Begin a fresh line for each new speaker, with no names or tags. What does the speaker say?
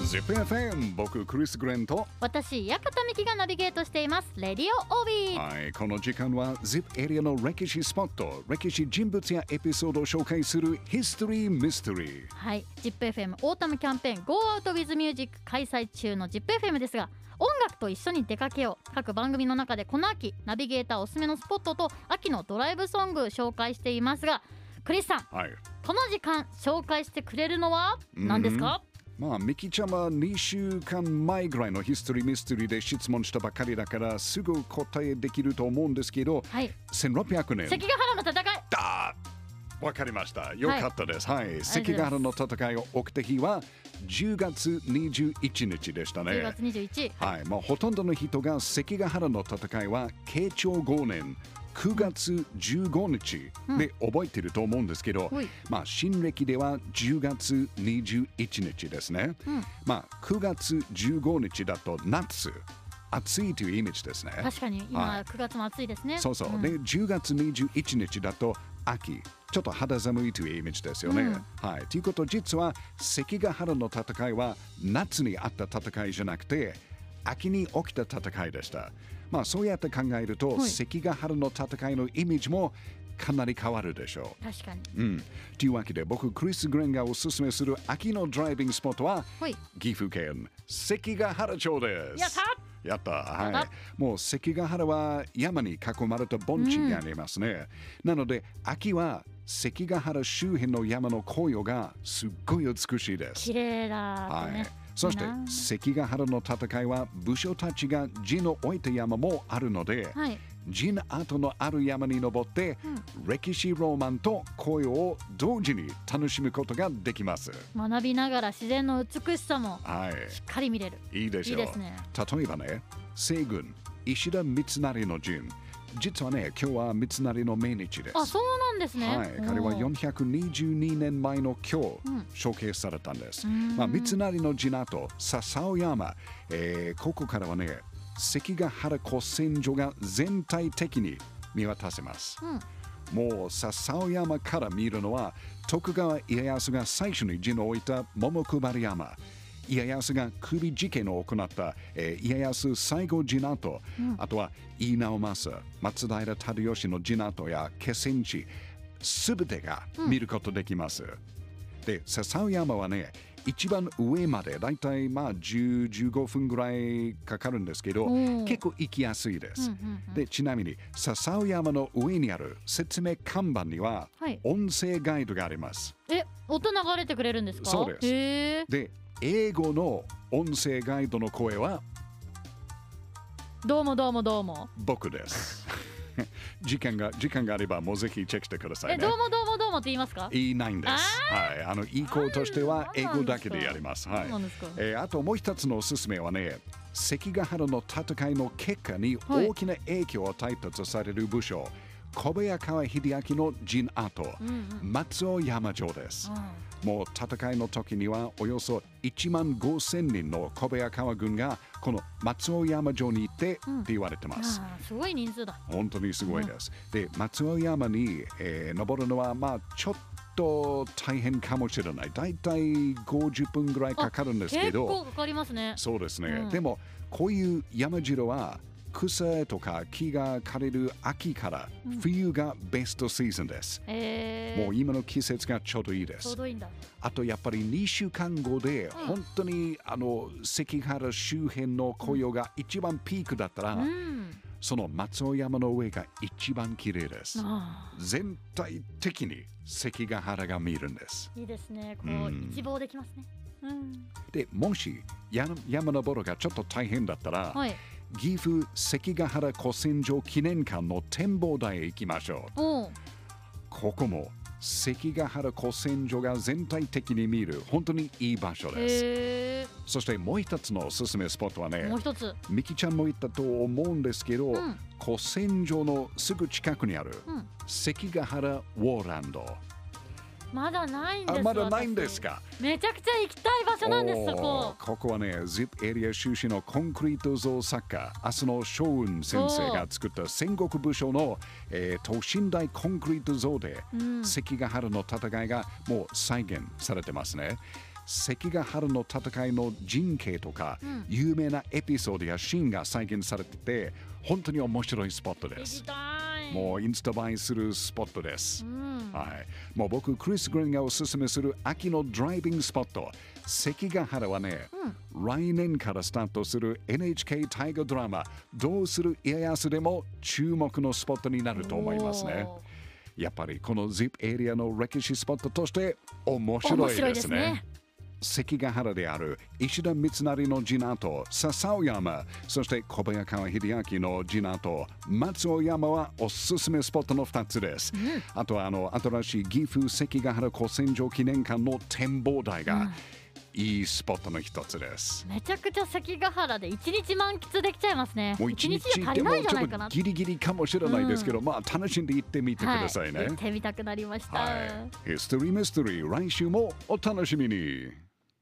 ZIPFM 僕クリス・グレンと。
私館美希がナビゲートしています。レディオオビー。
はいこの時間は ZIP エリアの歴史スポット歴史人物やエピソードを紹介するヒストリー・ミステリー。
はい ZIPFM オータムキャンペーン Go Out with Music 開催中の ZIPFM ですが音楽と一緒に出かけよう。各番組の中でこの秋ナビゲーターおすすめのスポットと秋のドライブソング紹介していますがクリスさん
はい。
この時間紹介してくれるのは何ですか、
まあミキちゃんは2週間前ぐらいのヒストリー・ミステリーで質問したばかりだからすぐ答えできると思うんですけど
はい
1600年
関ヶ原の戦い
だわかりました。よかったです。はい。関ヶ原の戦いが起きた日は10月21日でした
10
ね。
月21
はい。まあ、ほとんどの人が関ヶ原の戦いは慶長5年9月15日で覚えてると思うんですけど、
はい
まあ、新暦では10月21日ですね。
うん
まあ、9月15日だと夏、暑いというイメージですね。
確かに
は
今
い
9月も暑いですね
そうそう。
ん
で、10月21日だと秋。ちょっと肌寒いというイメージですよね。
うん
はい。ということ、実は関ヶ原の戦いは夏にあった戦いじゃなくて、秋に起きた戦いでした。まあ、そうやって考えると、
はい
関ヶ原の戦いのイメージもかなり変わるでしょ
確かに
う。うん。というわけで、僕、クリス・グレンがおすすめする秋のドライビングスポットは、
はい
岐阜県関ヶ原町です。
やった
やった
や
はい。もう関ヶ原は山に囲まれた盆地がありますね。なので、秋は関ヶ原周辺の山の紅葉がすっごい美しいです。
綺麗だと
はい
ね、。
そして関ヶ原の戦いは武将たちが陣を置いた山もあるので、
はい
陣跡のある山に登って、歴史ロマンと紅葉を同時に楽しむことができます。
学びながら自然の美しさも
はい。
しっかり見れる
いいでしょう。
いいですね
例えばね、西軍石田三成の陣。実はね、今日は三成の命日です。
あそうなんですね。
はい、彼は
おー。
422年前の今日、
うん。
処刑されたんです。
ん。
まあ、三成の陣跡、笹尾山、えーここからはね、関ヶ原古戦場が全体的に見渡せます。もう笹尾山から見るのは徳川家康が最初に陣を置いた桃配山家康が首事件を行った、えー家康最後陣跡、あとは飯直政松平忠義の陣跡や気仙地すべてが見ることできます、で笹尾山はね一番上までだいたいまあ10 15分ぐらいかかるんですけど結構行きやすいです、
うんうんうん。
でちなみに笹尾山の上にある説明看板には
はい。
音声ガイドがあります。
え音流れてくれるんですか？
そうです。で英語の音声ガイドの声は
どうもどうもどうも
僕です。時間が時間があればもうぜひチェックしてくださいね
えど。うもどうもどうもって言いますか？
言いないんです。はい、あの意向としては英語だけでやります。はい。えーあともう一つのおすすめはね、関ヶ原の戦いの結果に
はい
大きな影響を与えたとされる武将、小早川秀明の陣跡、
うんうん
松尾山城です。もう戦いの時にはおよそ1万5千人の小早川軍がこの松尾山城に行ってって言われてます。
あーすごい人数だ
本当にすごいです。で、松尾山に、えー登るのはまあちょっと大変かもしれない。だいたい50分ぐらいかかるんですけ
結
ど、
構かかりますね
そうですね。
うん
でもこういう山城は草とか木が枯れる秋から冬がベストシーズンです。
えー、
もう今の季節がちょうどいいです。
ちょうどいいんだ。
あとやっぱり2週間後で
うん。
本当にあの関ヶ原周辺の紅葉が一番ピークだったら、
うん。
その松尾山の上が一番綺麗です。
あ
全体的に関ヶ原が見えるんです。
ーいいですね。こう、
うん
一望できますね。うん。
で、もし山山登るがちょっと大変だったら、
はい
岐阜関ヶ原古戦場記念館の展望台へ行きましょう。
おう
ここも関ヶ原古戦場が全体的に見る本当にいい場所です。そしてもう一つのおすすめスポットはね
もう、一つ
ミキちゃんも言ったと思うんですけど、
うん
古戦場のすぐ近くにある
うん
関ヶ原ウォーランド。
まだないんです
あまだないん
私
ですか？
めちゃくちゃ行きたい場所なんですそこ。
ここはね、ZIP エリア出身のコンクリート像作家、明日の将軍先生が作った戦国武将の、えー等身大コンクリート像で、
うん。
関ヶ原の戦いがもう再現されてますね。関ヶ原の戦いの陣形とか、
うん。
有名なエピソードやシーンが再現されてて本当に面白いスポットですもうインスタ映えするスポットです。
う、ん。
はい、もう僕クリス・グリーンがおすすめする秋のドライビングスポット関ヶ原はね、来年からスタートする NHK 大河ドラマ「どうする家康」でも注目のスポットになると思いますね。
お
やっぱりこの ZIP エリアの歴史スポットとして面
面
白いで
すね
関ヶ原である石田三成の次男と笹尾山そして小早川秀明の次男と松尾山はおすすめスポットの2つです、あとはあの新しい岐阜関ヶ原古戦場記念館の展望台がいいスポットの一つです、
めちゃくちゃ関ヶ原で一日満喫できちゃいますね。
もう一日
じゃ足りないんじゃないかな
ギリギリかもしれないですけど、まあ楽しんで行ってみてくださいね。
はい、行ってみたくなりました、
はい。ヒストリーミステリー来週もお楽しみに。